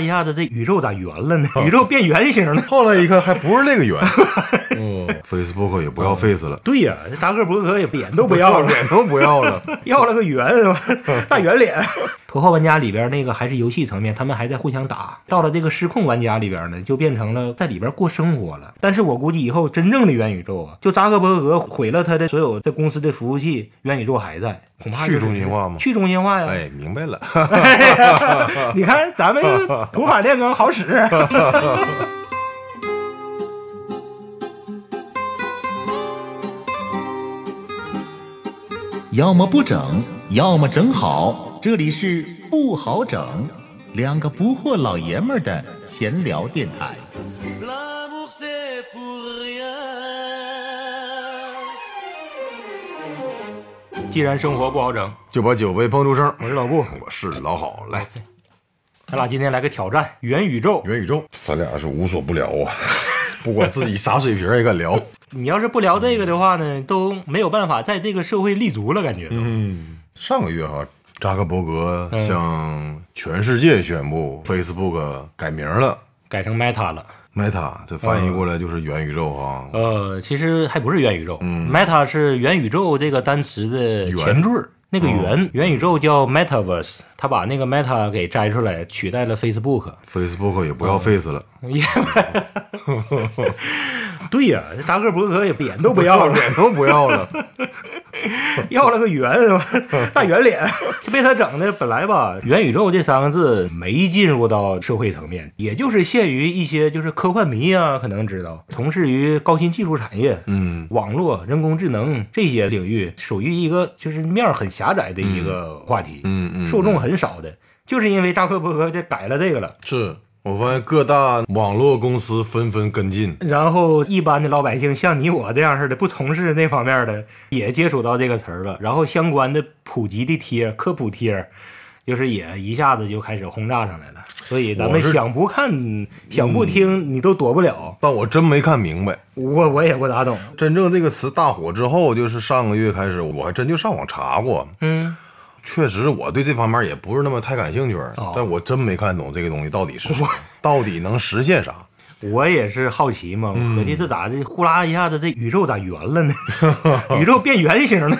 一下子这宇宙咋圆了呢？宇宙变圆形了。后来一看还不是那个圆，嗯，Facebook 也不要 Face 了，对呀，这扎克伯格也脸都不要了，脸都不要了，要了个圆，大圆脸。头号玩家里边那个还是游戏层面，他们还在互相打。到了这个失控玩家里边呢，就变成了在里边过生活了。但是我估计以后真正的元宇宙啊，就扎克伯格毁了他的所有在公司的服务器，元宇宙还在，恐怕去中心化吗？去中心化呀！哎，明白了。你看咱们 土法炼钢好使。要么不整，要么整好。这里是不好整，两个不惑老爷们儿的闲聊电台。既然生活不好整，就把酒杯碰出声。我是老布，我是老好，来咱俩今天来个挑战元宇宙。元宇宙，咱俩是无所不聊啊，不管自己啥水平也敢聊。你要是不聊这个的话呢，都没有办法在这个社会立足了，感觉都。嗯，上个月哈，扎克伯格嗯。向全世界宣布，Facebook 改名了。改成 Meta 了。，Meta，这翻译过来就是元宇宙哈。呃，其实还不是元宇宙、嗯。M e t a 是元宇宙这个单词的前缀儿。那个元、元宇宙叫 Metaverse，他把那个 Meta 给摘出来，取代了 Facebook。Facebook 也不要 Face 了，也，对呀、这扎克伯格也脸都不要了，脸都不要了。要了个圆，大圆脸，被他整的。本来吧，元宇宙这三个字没进入到社会层面，也就是限于一些就是科幻迷啊，可能知道，从事于高新技术产业，嗯，网络、人工智能这些领域，属于一个就是面儿很狭窄的一个话题，嗯嗯，受众很少的。就是因为扎克伯格这改了这个了，是我发现各大网络公司纷纷跟进。然后一般的老百姓像你我这样似的，不从事那方面的，也接触到这个词儿了。然后相关的普及的贴、科普贴，就是也一下子就开始轰炸上来了。所以咱们想不看、想不听，你都躲不了。但我真没看明白，我我也不咋懂。真正这个词大火之后，就是上个月开始，我还真就上网查过。嗯，确实，我对这方面也不是那么太感兴趣，哦但我真没看懂这个东西到底是啥，到底能实现啥。我也是好奇嘛，嗯我合计这咋的，呼啦一下子这宇宙咋圆了呢？宇宙变圆形了，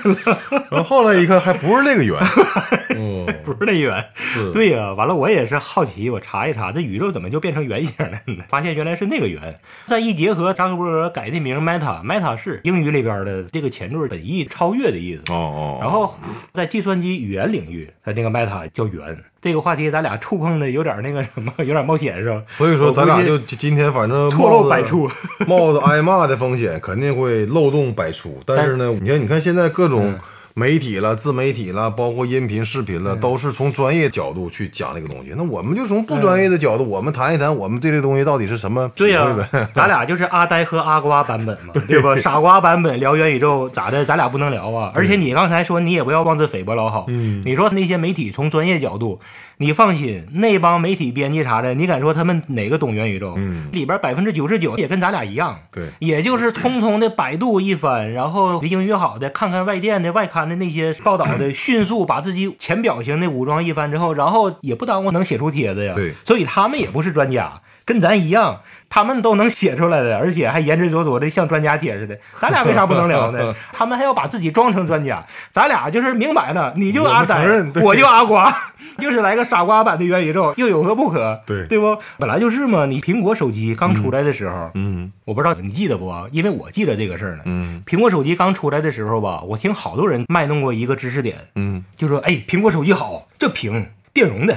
然后后来一看，还不是那个圆。嗯，不是那圆。对呀、完了我也是好奇，我查一查这宇宙怎么就变成圆形了呢？发现原来是那个圆。再一结合扎克伯格改的名 Meta，Meta 是英语里边的这个前缀本意超越的意思。哦哦，然后在计算机语言领域，它那个 Meta 叫圆。这个话题咱俩触碰的有点那个什么，有点冒险是吧？所以说咱俩就今天反正错漏百出。冒着挨骂的风险，肯定会漏洞百出。但是呢，你看，你看现在各种嗯媒体了、自媒体了，包括音频、视频了，都是从专业角度去讲这个东西。那我们就从不专业的角度，我们谈一谈我们对这东西到底是什么体对呀。咱俩就是阿呆和阿瓜版本嘛，对吧？傻瓜版本聊元宇宙咋的？咱俩不能聊啊！而且你刚才说你也不要妄自菲薄，老好。嗯你说那些媒体从专业角度，你放心，那帮媒体编辑啥的，你敢说他们哪个懂元宇宙？嗯里边百分之九十九也跟咱俩一样。对，也就是通通的百度一番，然后英语好的看看外电的外刊的那些报道的，迅速把自己浅表型的武装一番之后，然后也不耽误能写出帖子呀。对所以他们也不是专家，跟咱一样，他们都能写出来的，而且还言之凿凿的像专家帖似的。咱俩为啥不能聊呢？他们还要把自己装成专家，咱俩就是明摆了，你就阿呆我就阿瓜。就是来个傻瓜版的元宇宙，又有何不可？对对不？本来就是嘛。你苹果手机刚出来的时候，嗯我不知道你记得不啊？因为我记得这个事儿呢。嗯苹果手机刚出来的时候吧，我听好多人卖弄过一个知识点，嗯，就说：“哎，苹果手机好，这屏电容的。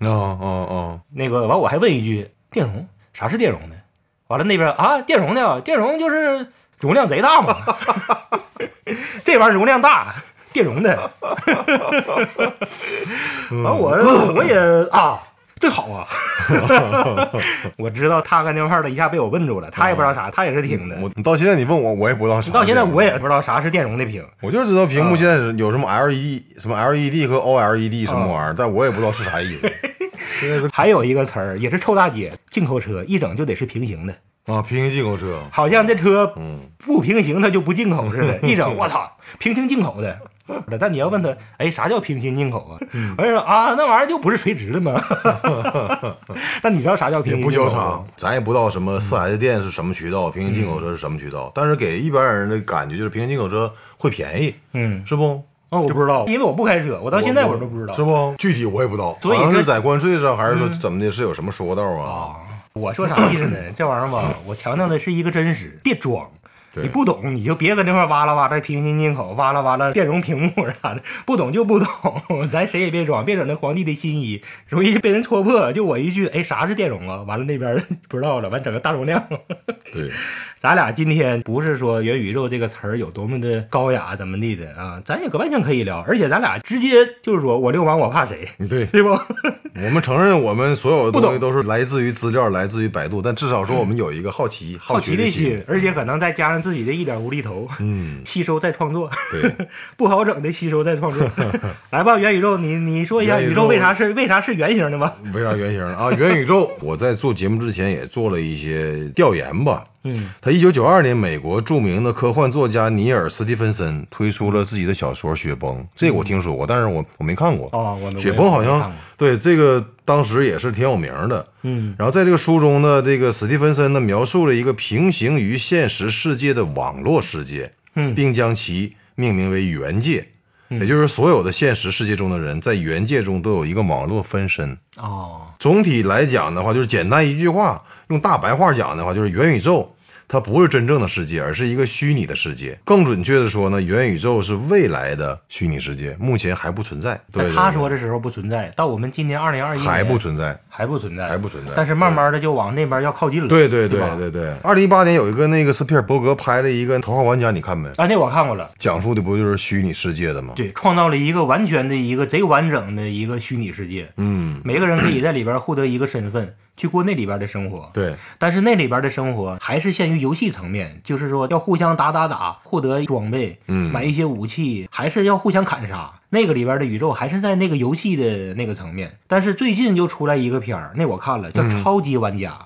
哦哦哦，”那个完，我还问一句：“电容啥是电容的？”完了那边啊，电容的，电容就是容量贼大嘛。这玩意容量大，电容的。完我我也啊。这好啊！我知道他跟那块的一下被我问住了，他也不知道啥，他也是听的。我你到现在你问我，我也不知道啥。到现在我也不知道啥是电容的屏。我就知道屏幕现在有什么 LED、什么 LED 和 OLED 什么玩意儿，但我也不知道是啥意思。还有一个词儿也是臭大街，进口车一整就得是平行的，啊，平行进口车，好像这车嗯，不平行它就不进口似的，一整我操，平行进口的，但你要问他，哎，啥叫平行进口啊？完事儿啊，那玩意儿就不是垂直的吗？但你知道啥叫平行进口不交叉？，咱也不知道什么四 S 店是什么渠道，平行进口车是什么渠道，但是给一般人的感觉就是平行进口车会便宜，嗯，是不？哦，我不知道，因为我不开车，我到现在我都不知道。是不？具体我也不知道，所以是在关税上，还是说怎么的，是有什么说道啊？啊，我说啥意思呢？这玩意儿吧，我强调的是一个真实，别装。对你不懂，你就别搁那块儿哇啦哇啦平行进口，哇啦哇啦电容屏幕啥的，不懂就不懂，咱谁也别装，别整那皇帝的新衣，容易被人戳破。就我一句，哎，啥是电容啊？完了那边 不知道了，完整个大容量。对，咱俩今天不是说元宇宙这个词儿有多么的高雅怎么地的啊，咱也可完全可以聊，而且咱俩直接就是说我流氓我怕谁，对，对不？我们承认我们所有的东西都是来自于资料，来自于百度，但至少说我们有一个好奇、好奇的心。，而且可能再加上自己的一点无厘头，嗯，吸收再创作，对，不好整的吸收再创作。来吧，元宇宙，你你说一下宇宙为啥是为啥是圆形的吗？为啥圆形的啊？元宇宙，我在做节目之前也做了一些调研吧。嗯，他一九九二年，美国著名的科幻作家尼尔·斯蒂芬森推出了自己的小说《雪崩》，这个我听说过，但是我我没看过。哦，我雪崩好像对这个当时也是挺有名的。嗯然后在这个书中呢，这个史蒂芬森呢描述了一个平行于现实世界的网络世界，嗯并将其命名为元界。也就是所有的现实世界中的人，在元界中都有一个网络分身。哦，总体来讲的话，就是简单一句话，用大白话讲的话，就是元宇宙它不是真正的世界，而是一个虚拟的世界。更准确的说呢，元宇宙是未来的虚拟世界，目前还不存在。对在对对他说的时候不存在，到我们今年二零二一还不存在，还不存在，还不存在但是慢慢的就往那边要靠近了。对对对对对对。二零一八年有一个那个斯皮尔伯格拍了一个《头号玩家》，你看没？啊，那我看过了。讲述的不就是虚拟世界的吗？对，创造了一个完全的一个贼完整的一个虚拟世界，嗯，每个人可以在里边获得一个身份，去过那里边的生活。对，但是那里边的生活还是限于游戏层面，就是说要互相打打打，获得装备，嗯买一些武器，还是要互相砍杀。那个里边的宇宙还是在那个游戏的那个层面。但是最近就出来一个片儿，那我看了，叫《超级玩家》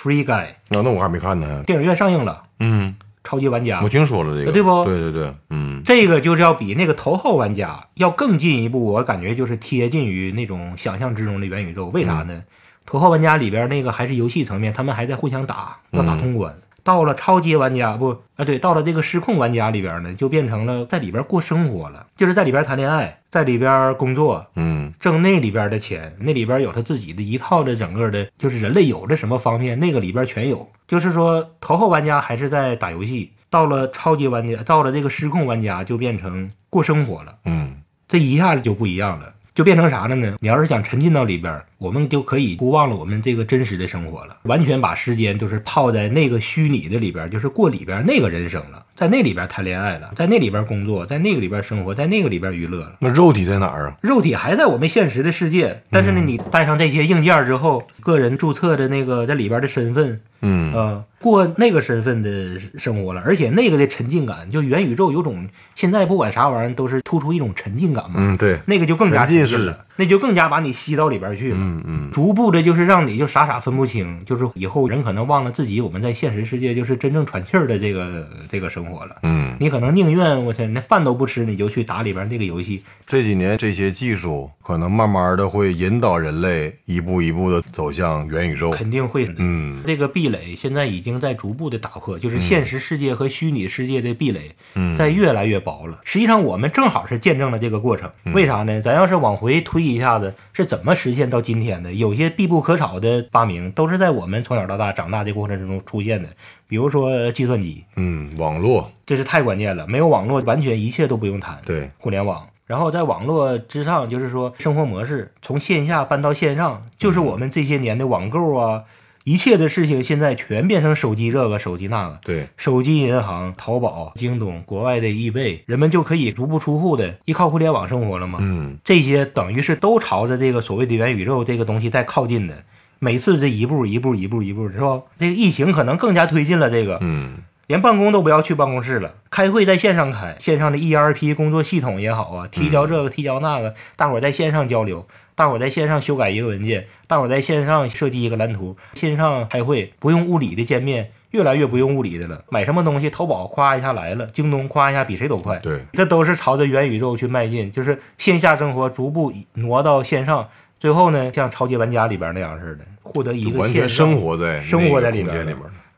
（Free Guy），啊那那我还没看呢。电影院上映了，嗯，《超级玩家我》听说了这个，对不对对对，嗯，这个就是要比那个头号玩家要更进一步，我感觉就是贴近于那种想象之中的元宇宙。为啥呢？头号玩家里边那个还是游戏层面，他们还在互相打，要打通关。到了超级玩家不啊，对，到了这个失控玩家里边呢，就变成了在里边过生活了，就是在里边谈恋爱，在里边工作，嗯挣那里边的钱，那里边有他自己的一套的整个的，就是人类有的什么方面，那个里边全有。就是说，头号玩家还是在打游戏，到了超级玩家，到了这个失控玩家，就变成过生活了。嗯这一下子就不一样了，就变成啥了呢？你要是想沉浸到里边儿，我们就可以不忘了我们这个真实的生活了，完全把时间都是泡在那个虚拟的里边，就是过里边那个人生了，在那里边谈恋爱了，在那里边工作，在那个里边生活，在那个里边娱乐了。那肉体在哪儿啊？肉体还在我们现实的世界，但是呢，你带上这些硬件之后，个人注册的那个在里边的身份，嗯呃，过那个身份的生活了，而且那个的沉浸感，就元宇宙有种现在不管啥玩意儿都是突出一种沉浸感嘛，嗯，对，那个就更加沉浸了，那就更加把你吸到里边去了。嗯嗯逐步的，就是让你就傻傻分不清，就是以后人可能忘了自己我们在现实世界就是真正喘气儿的这个这个生活了。嗯，你可能宁愿我天，那饭都不吃，你就去打里边这个游戏。这几年这些技术可能慢慢的会引导人类一步一步的走向元宇宙。肯定会。嗯这个壁垒现在已经在逐步的打破，就是现实世界和虚拟世界的壁垒嗯在越来越薄了。实际上，我们正好是见证了这个过程。嗯为啥呢？咱要是往回推一下子，是怎么实现到今天的？有些必不可少的发明，都是在我们从小到大长大的过程之中出现的。比如说计算机，嗯，网络，这是太关键了。没有网络，完全一切都不用谈。对，互联网。然后在网络之上，就是说生活模式从线下搬到线上，就是我们这些年的网购啊，一切的事情现在全变成手机这个手机那个，对，手机银行、淘宝、京东、国外的易贝，人们就可以足不出户的依靠互联网生活了嘛？嗯这些等于是都朝着这个所谓的元宇宙这个东西在靠近的。每次这一步一步一步一步，是吧？这个疫情可能更加推进了这个，嗯连办公都不要去办公室了，开会在线上开，线上的 ERP 工作系统也好啊，提交这个提交那个，大伙儿在线上交流，大伙在线上修改一个文件，大伙在线上设计一个蓝图，线上开会不用物理的见面，越来越不用物理的了。买什么东西，淘宝夸一下来了，京东夸一下比谁都快。对，这都是朝着元宇宙去迈进，就是线下生活逐步挪到线上，最后呢，像超级玩家里边那样似的，获得一个线上生活在生活在里面。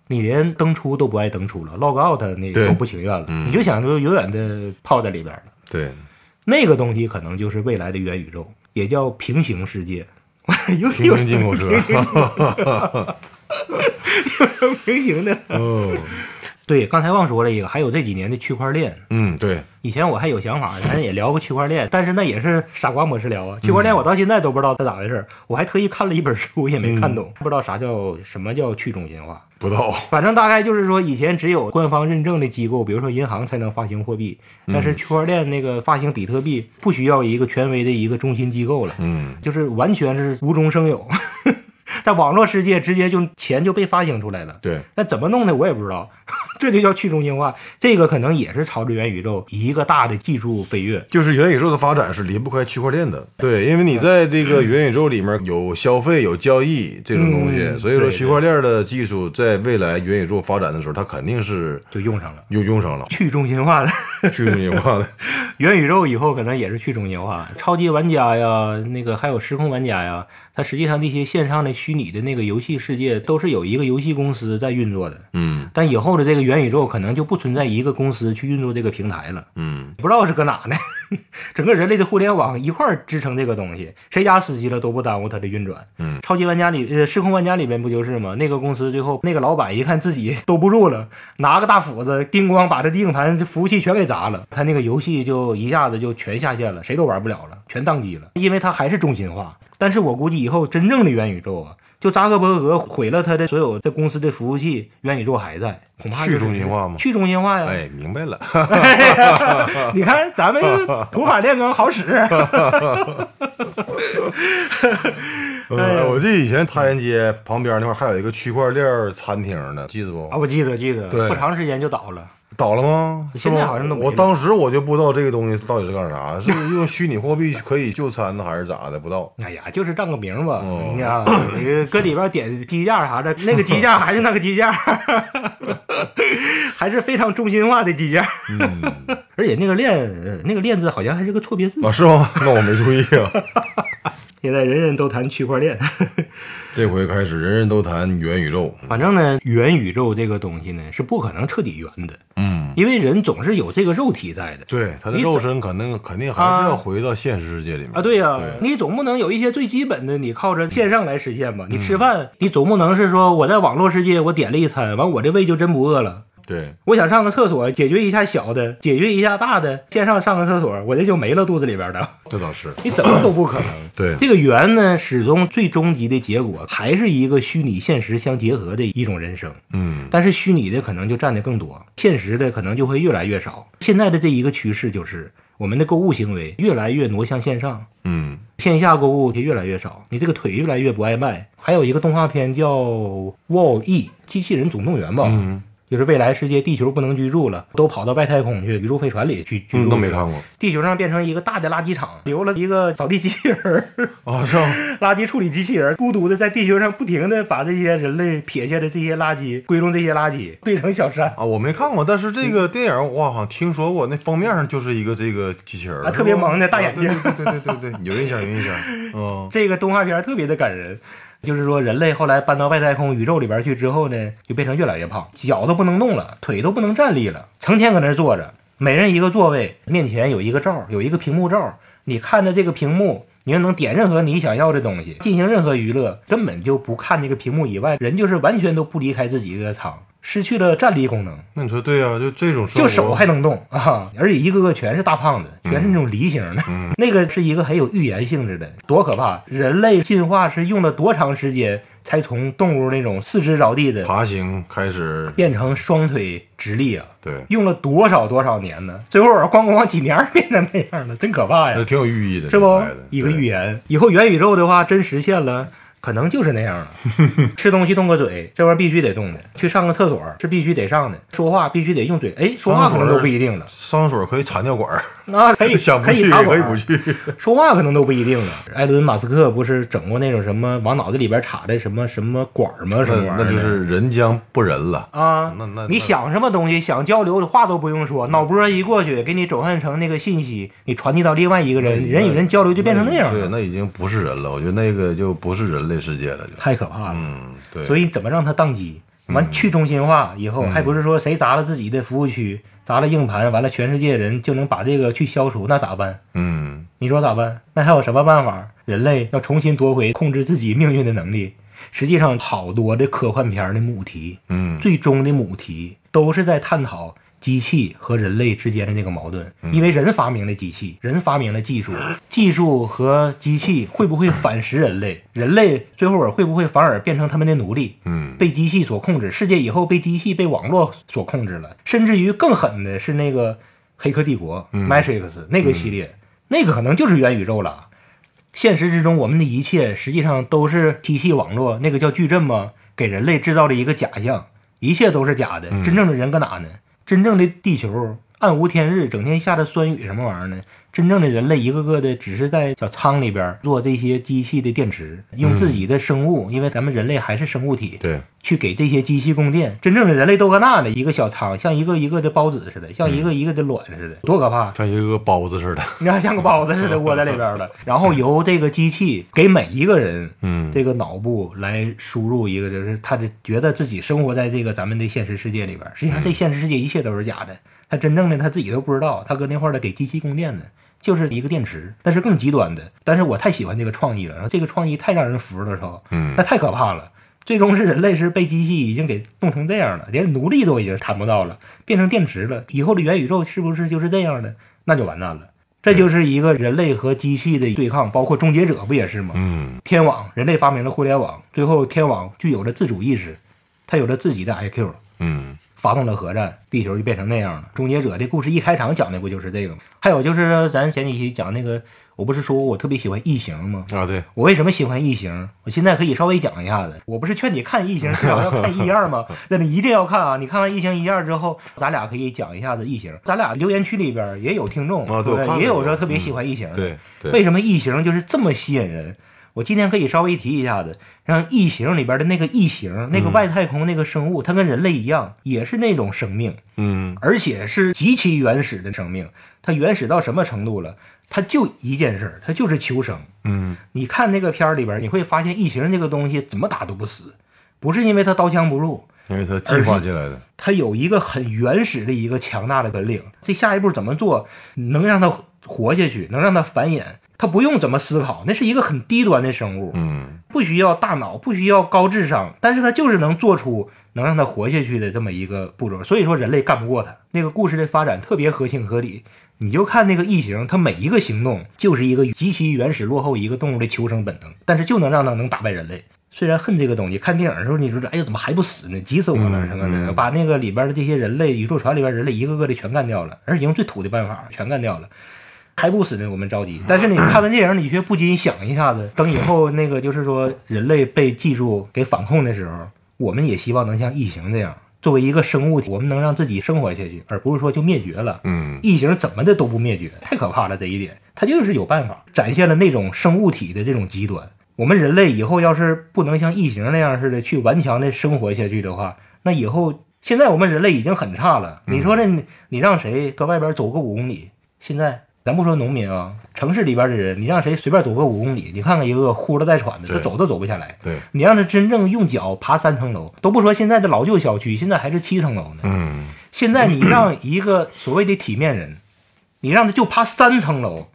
你连登出都不爱登出了，log out 那对都不情愿了，嗯你就想就永远的泡在里边了。对，那个东西可能就是未来的元宇宙，也叫平行世界。又平又行进口车。平行的。哦，对，刚才忘说了一个，还有这几年的区块链。嗯，对，以前我还有想法，咱也聊过区块链，但是那也是傻瓜模式聊啊。区块链我到现在都不知道它咋回事，我还特意看了一本书，也没看懂，不知道啥叫什么叫去中心化。不到。反正大概就是说，以前只有官方认证的机构，比如说银行才能发行货币，但是区块链那个发行比特币不需要一个权威的一个中心机构了，嗯，就是完全是无中生有，在网络世界直接就钱就被发行出来了。对，那怎么弄的我也不知道，这就叫去中心化。这个可能也是朝着元宇宙一个大的技术飞跃。就是元宇宙的发展是离不开区块链的。对，因为你在这个元宇宙里面有消费、有交易这种东西，嗯所以说区块链的技术在未来元宇宙发展的时候，它肯定是就用上了又用上了去中心化的去中心化的。元宇宙，以后可能也是去中心化。超级玩家呀，那个还有时空玩家呀，它实际上那些线上的虚拟的那个游戏世界，都是有一个游戏公司在运作的。嗯但以后的这个元宇宙可能就不存在一个公司去运作这个平台了，嗯，不知道是搁哪呢？整个人类的互联网一块儿支撑这个东西，谁家死机了都不耽误它的运转。嗯，超级玩家里呃，失控玩家里边不就是吗？那个公司最后那个老板一看自己兜不住了，拿个大斧子叮咣把这硬盘这服务器全给砸了，他那个游戏就一下子就全下线了，谁都玩不了了，全宕机了，因为它还是中心化。但是我估计以后真正的元宇宙啊，就扎克伯格毁了他的所有这公司的服务器，元宇宙还在，恐怕去中心化吗去中心化呀！哎，明白了。你看咱们 土法炼钢好使，呃，我记得以前太原街旁边那块儿还有一个区块链餐厅呢，记得不啊，？我记得记得，对不长时间就倒了。倒了吗？现在好像都没我当时我就不知道这个东西到底是干啥，是用虚拟货币可以就餐呢，还是咋的？不知道。哎呀，就是占个名吧，哦你看，你搁里边点鸡架啥的，那个鸡架还是那个鸡架，还是非常中心化的鸡架。嗯，而且那个链，呃那个链子好像还是个错别字。啊，是吗？那我没注意啊。现在人人都谈区块链，这回开始，人人都谈元宇宙。反正呢，元宇宙这个东西呢是不可能彻底圆的，嗯，因为人总是有这个肉体在的。对，他的肉身肯定肯定还是要回到现实世界里面啊，对呀、对你总不能有一些最基本的，你靠着线上来实现吧？你吃饭，你总不能是说我在网络世界我点了一餐，完我这胃就真不饿了。对，我想上个厕所，解决一下小的，解决一下大的，线上上个厕所，我这就没了肚子里边的，这倒是。你怎么都不可能。对，这个圆呢，始终最终极的结果还是一个虚拟现实相结合的一种人生，嗯，但是虚拟的可能就占的更多，现实的可能就会越来越少。现在的这一个趋势就是，我们的购物行为越来越挪向线上，嗯，线下购物就越来越少，你这个腿越来越不爱迈。还有一个动画片叫《Wall E 机器人总动员》吧，嗯，就是未来世界地球不能居住了，都跑到外太空去，宇宙飞船里去居住。嗯，都没看。过地球上变成一个大的垃圾场，留了一个扫地机器人儿、啊，是吗？垃圾处理机器人儿，孤独的在地球上不停的把这些人类撇下的这些垃圾归拢这些垃圾，堆成小山。啊，我没看过，但是这个电影我好像听说过，那封面上就是一个这个机器人儿，啊特别萌的大眼睛啊对对对对对对，有印象有印象。嗯，这个动画片特别的感人，就是说人类后来搬到外太空宇宙里边去之后呢，就变成越来越胖，脚都不能动了，腿都不能站立了，成天搁那坐着，每人一个座位，面前有一个罩，有一个屏幕罩，你看着这个屏幕。你就能点任何你想要的东西，进行任何娱乐，根本就不看这个屏幕以外，人就是完全都不离开自己的舱，失去了站立功能。那你说对啊，就这种生就手还能动啊，而且一个个全是大胖子，全是那种梨形的。嗯 那个是一个很有预言性质的，多可怕！人类进化是用了多长时间才从动物那种四肢着地的爬行开始，变成双腿直立啊？对，用了多少多少年呢？最后咣咣咣几年变成那样了，真可怕呀！这挺有寓意的，是不？一个预言？以后元宇宙的话真实现了，可能就是那样了。吃东西动个嘴，这玩意儿必须得动的；去上个厕所是必须得上的；说话必须得用嘴。哎，说话可能都不一定了。上厕所可以插尿管儿，那可以想不去可以插管可以不去。说话可能都不一定了。埃伦·马斯克不是整过那种什么往脑子里边插的什么什么管儿吗？什么那玩意儿？那就是人将不人了。啊，那那你想什么东西，想交流的，话都不用说，脑波一过去，给你转换成那个信息，你传递到另外一个人，人与人交流就变成那样了对，那已经不是人了。我觉得那个就不是人类世界了，就。太可怕了。嗯，对。所以怎么让它宕机？完去中心化以后，还不是说谁砸了自己的服务区，砸了硬盘，完了全世界人就能把这个去消除？那咋办？嗯，你说咋办？那还有什么办法？人类要重新夺回控制自己命运的能力。实际上，好多的科幻片的母题，嗯，最终的母题都是在探讨机器和人类之间的那个矛盾。因为人发明了机器，人发明了技术，技术和机器会不会反噬人类？人类最后会不会反而变成他们的奴隶？嗯，被机器所控制，世界以后被机器、被网络所控制了，甚至于更狠的是那个《黑客帝国》嗯 Matrix 那个系列，那个可能就是元宇宙了。现实之中，我们的一切实际上都是机器网络，那个叫矩阵吗，给人类制造了一个假象，一切都是假的。真正的人搁哪呢？真正的地球暗无天日，整天下着酸雨什么玩意儿呢？真正的人类一个个的只是在小仓里边做这些机器的电池，用自己的生物，因为咱们人类还是生物体，对，去给这些机器供电。真正的人类都搁那呢，一个小仓，像一个一个的包子似的，像一个一个的卵似的，多可怕！像一个包子似的。你看像个包子似的 窝在里边了。然后由这个机器给每一个人嗯，这个脑部来输入一个，就是他的觉得自己生活在这个咱们的现实世界里边，实际上这现实世界一切都是假的。他真正的他自己都不知道，他搁那块儿的给机器供电呢，就是一个电池，但是更极端的。但是我太喜欢这个创意了，然后这个创意太让人服了，操！嗯那太可怕了。最终是人类是被机器已经给弄成这样了，连奴隶都已经谈不到了，变成电池了。以后的元宇宙是不是就是这样的？那就完蛋了。这就是一个人类和机器的对抗，包括终结者不也是吗？嗯天网，人类发明了互联网，最后天网具有了自主意识，它有了自己的 IQ，嗯发动了核战，地球就变成那样了。终结者这故事一开场讲的不就是这个吗？还有就是咱前几期讲那个，我不是说我特别喜欢异形吗？啊，对，我为什么喜欢异形？我现在可以稍微讲一下子。我不是劝你看异形，至少要看一二吗？那你一定要看啊！你看完异形一二之后，咱俩可以讲一下子异形。咱俩留言区里边也有听众，啊对也有说特别喜欢异形的。对对为什么异形就是这么吸引人？我今天可以稍微提一下子，让异形里边的那个异形，那个外太空那个生物，它跟人类一样，也是那种生命，嗯而且是极其原始的生命。它原始到什么程度了？它就一件事儿，它就是求生。嗯你看那个片儿里边，你会发现异形这个东西怎么打都不死，不是因为它刀枪不入，因为它进化进来的。它有一个很原始的一个强大的本领。这下一步怎么做能让它活下去，能让它繁衍？它不用怎么思考，那是一个很低端的生物，嗯不需要大脑，不需要高智商，但是它就是能做出能让它活下去的这么一个步骤。所以说人类干不过它。那个故事的发展特别合情合理。你就看那个异形，它每一个行动就是一个极其原始落后一个动物的求生本能，但是就能让它能打败人类。虽然恨这个东西，看电影的时候你说哎呀怎么还不死呢？急死我了嗯什么的，嗯把那个里边的这些人类宇宙船里边人类一个个的全干掉了，而且用最土的办法全干掉了。还不死呢，我们着急。但是你看完电影，你却不禁想一下子，等以后那个就是说人类被技术给反控的时候，我们也希望能像异形这样，作为一个生物体，我们能让自己生活下去，而不是说就灭绝了。嗯异形怎么的都不灭绝，太可怕了！这一点，它就是有办法，展现了那种生物体的这种极端。我们人类以后要是不能像异形那样似的去顽强的生活下去的话，那以后现在我们人类已经很差了。你说这你你让谁搁外边走个五公里？现在咱不说农民啊，城市里边的人，你让谁随便走个五公里，你看看一个呼了带喘的，他走都走不下来。对，你让他真正用脚爬三层楼，都不说现在的老旧小区，现在还是七层楼呢。嗯现在你让一个所谓的体面人，你让他就爬三层楼，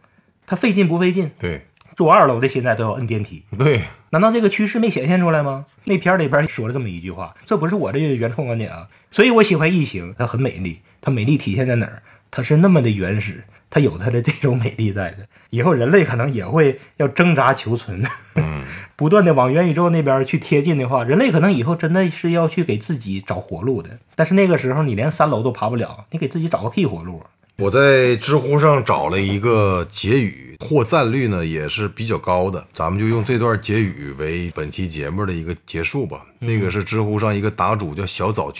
他费劲不费劲？对住二楼的现在都要摁电梯，对，难道这个趋势没显现出来吗？那片里边说了这么一句话，这不是我的原创观点啊。所以我喜欢异形，它很美丽，它美丽体现在哪儿？它是那么的原始，它有它的这种美丽在的。以后人类可能也会要挣扎求存，嗯 不断的往元宇宙那边去贴近的话，人类可能以后真的是要去给自己找活路的。但是那个时候你连三楼都爬不了，你给自己找个屁活路啊！我在知乎上找了一个结语，获赞率呢也是比较高的，咱们就用这段结语为本期节目的一个结束吧。这个是知乎上一个答主叫小枣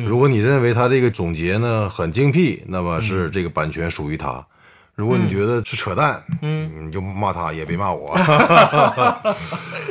君，如果你认为他这个总结呢很精辟，那么是这个版权属于他。如果你觉得是扯淡，嗯，你就骂他，也别骂我。啊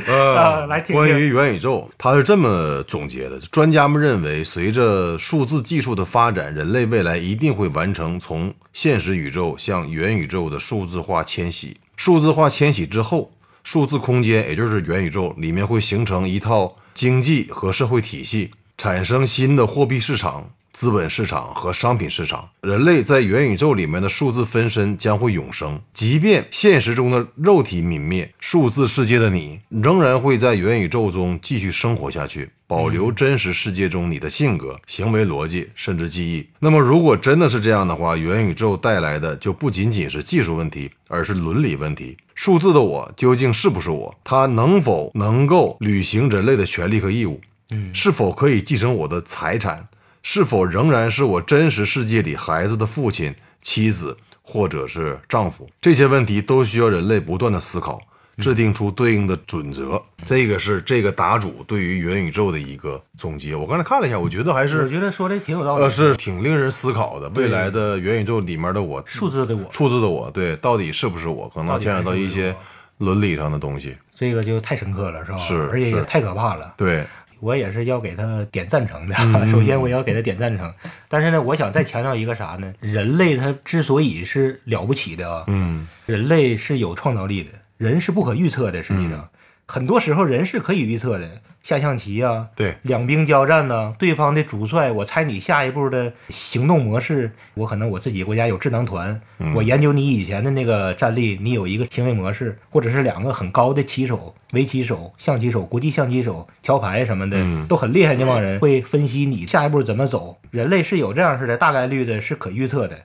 呃，来听听关于元宇宙，他是这么总结的：专家们认为，随着数字技术的发展，人类未来一定会完成从现实宇宙向元宇宙的数字化迁徙。数字化迁徙之后，数字空间，也就是元宇宙里面会形成一套经济和社会体系，产生新的货币市场。资本市场和商品市场，人类在元宇宙里面的数字分身将会永生。即便现实中的肉体泯灭，数字世界的你仍然会在元宇宙中继续生活下去，保留真实世界中你的性格、行为逻辑，甚至记忆。那么，如果真的是这样的话，元宇宙带来的就不仅仅是技术问题，而是伦理问题。数字的我究竟是不是我？它能否能够履行人类的权利和义务？嗯是否可以继承我的财产？是否仍然是我真实世界里孩子的父亲、妻子或者是丈夫？这些问题都需要人类不断的思考，制定出对应的准则。这个是这个答主对于元宇宙的一个总结。我刚才看了一下，我觉得还是我觉得说的挺有道理。呃是挺令人思考的。未来的元宇宙里面的我，数字的我，数字的我，对，到底是不是我？可能牵扯到一些伦理上的东西。这个就太深刻了，是吧？是而且也太可怕了。对，我也是要给他点赞成的。嗯 首先，我也要给他点赞成。但是呢，我想再强调一个啥呢？人类他之所以是了不起的啊，嗯人类是有创造力的，人是不可预测的。实际上，很多时候人是可以预测的。下象棋啊、对，两兵交战呢，对方的主帅，我猜你下一步的行动模式，我可能我自己国家有智囊团，嗯我研究你以前的那个战力，你有一个行为模式，或者是两个很高的棋手、围棋手、象棋手、国际象棋手、桥牌什么的，嗯都很厉害那帮人会分析你下一步怎么走。人类是有这样式的大概率的，是可预测的，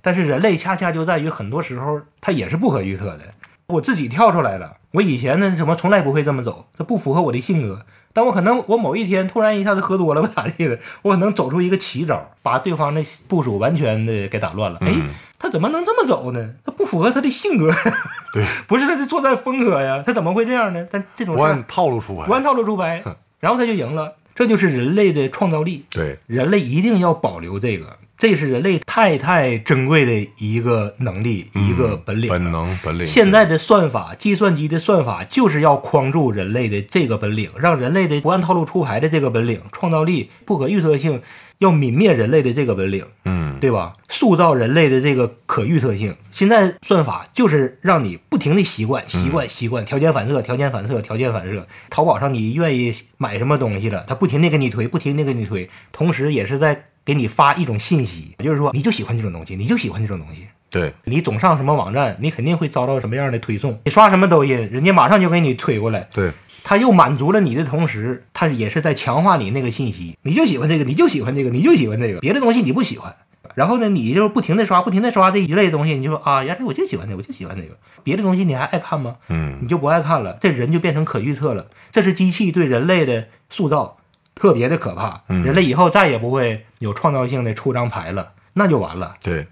但是人类恰恰就在于很多时候它也是不可预测的。我自己跳出来了，我以前呢什么从来不会这么走，这不符合我的性格。但我可能我某一天突然一下子喝多了，不咋地的，我可能走出一个奇招，把对方的部署完全的给打乱了。哎，嗯他怎么能这么走呢？他不符合他的性格，对，不是他的作战风格呀，他怎么会这样呢？但这种不按套路出牌不。按套路出牌，然后他就赢了。这就是人类的创造力，对，人类一定要保留这个，这是人类太太珍贵的一个能力，一个本领。本能本领。现在的算法，计算机的算法就是要框住人类的这个本领，让人类的不按套路出牌的这个本领、创造力、不可预测性，要泯灭人类的这个本领，嗯，对吧？塑造人类的这个可预测性。现在算法就是让你不停的习惯、习惯、习惯，条件反射、条件反射、条件反射。淘宝上你愿意买什么东西了，它不停的给你推，不停的给你推，同时也是在给你发一种信息，就是说你就喜欢这种东西，你就喜欢这种东西。对，你总上什么网站，你肯定会遭到什么样的推送。你刷什么抖音，人家马上就给你推过来。对，他又满足了你的同时，他也是在强化你那个信息。你就喜欢这个，你就喜欢这个，你就喜欢这个，别的东西你不喜欢。然后呢，你就不停的刷，不停的刷这一类东西，你就说啊，原来我就喜欢这个，我就喜欢这个。别的东西你还爱看吗？嗯你就不爱看了，这人就变成可预测了。这是机器对人类的塑造，特别的可怕。嗯人类以后再也不会有创造性的出张牌了，那就完了。对，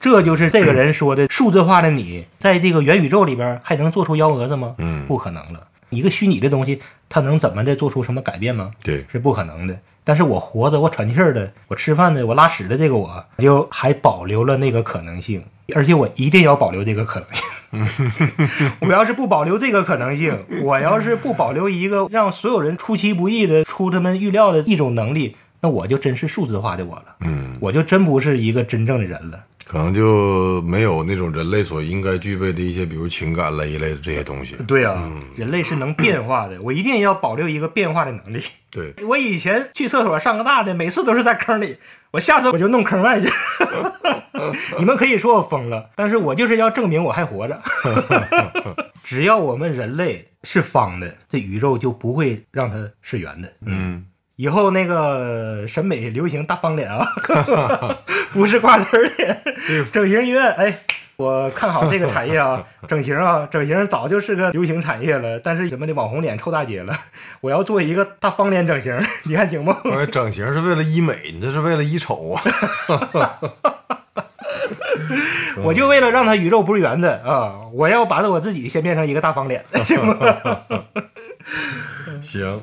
这就是这个人说的数字化的你，在这个元宇宙里边还能做出幺蛾子吗？嗯不可能了。一个虚拟的东西，它能怎么的做出什么改变吗？对，是不可能的。但是我活着，我喘气儿的，我吃饭的，我拉屎的，这个我就还保留了那个可能性，而且我一定要保留这个可能性。我要是不保留这个可能性，我要是不保留一个让所有人出其不意的出他们预料的一种能力，那我就真是数字化的我了，嗯，我就真不是一个真正的人了。可能就没有那种人类所应该具备的一些，比如情感了一类的这些东西。对啊，人类是能变化的，我一定要保留一个变化的能力。对，我以前去厕所上个大的，每次都是在坑里，我下次我就弄坑外去。你们可以说我疯了，但是我就是要证明我还活着。只要我们人类是方的，这宇宙就不会让它是圆的。嗯，以后那个审美流行大方脸啊，不是瓜子脸，整形医院。哎，我看好这个产业啊，整形啊，整形早就是个流行产业了。但是什么的网红脸臭大街了，我要做一个大方脸整形，你看行吗？我整形是为了医美，你这是为了医丑啊。我就为了让它宇宙不是圆的啊，我要把我自己先变成一个大方脸，行吗？行，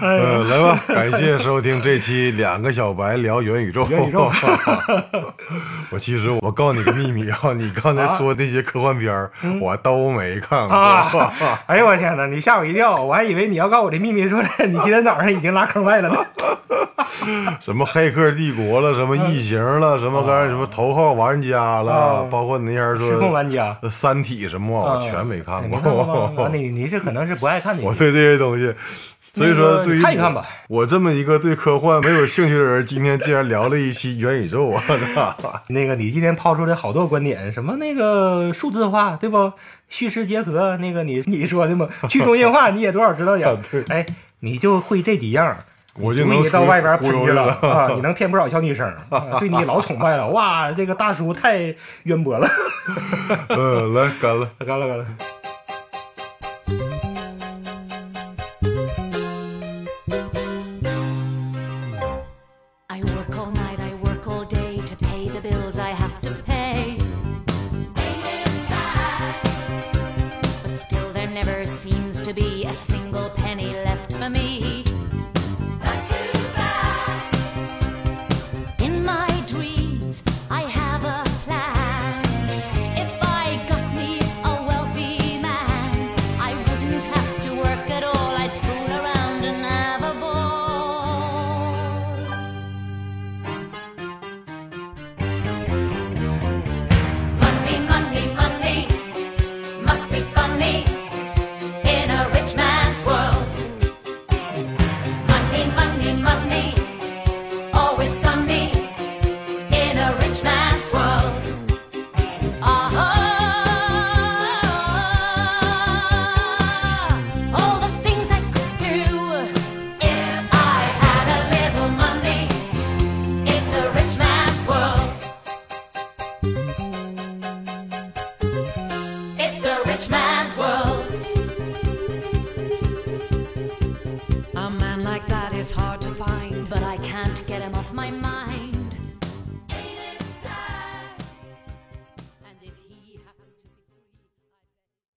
哎呀嗯，来吧，感谢收听这期两个小白聊元宇宙。元宇宙 我其实我告诉你个秘密啊，你刚才说这些科幻片儿，我都没看过。啊！哎呦我天哪，你吓我一跳，我还以为你要告诉我这秘密，说你今天早上已经拉坑外了呢。什么《黑客帝国》了，什么《异形》了，什么刚才什么《头号玩家》了啊，包括你那天失控说玩家，《三体》什么，我全没看过。你你是可能是不爱看的。我对这些东西，所以说对于看一看吧我这么一个对科幻没有兴趣的人，今天竟然聊了一期元宇宙啊！那个你今天抛出来好多观点，什么那个数字化，对不？虚实结合，那个你你说的嘛？去中心化你也多少知道点哎，你就会这几样。我就能你到外边喷去了啊！你能骗不少小女生，啊对你老崇拜了。哇，这个大叔太渊博了。嗯，来干了。干了干了。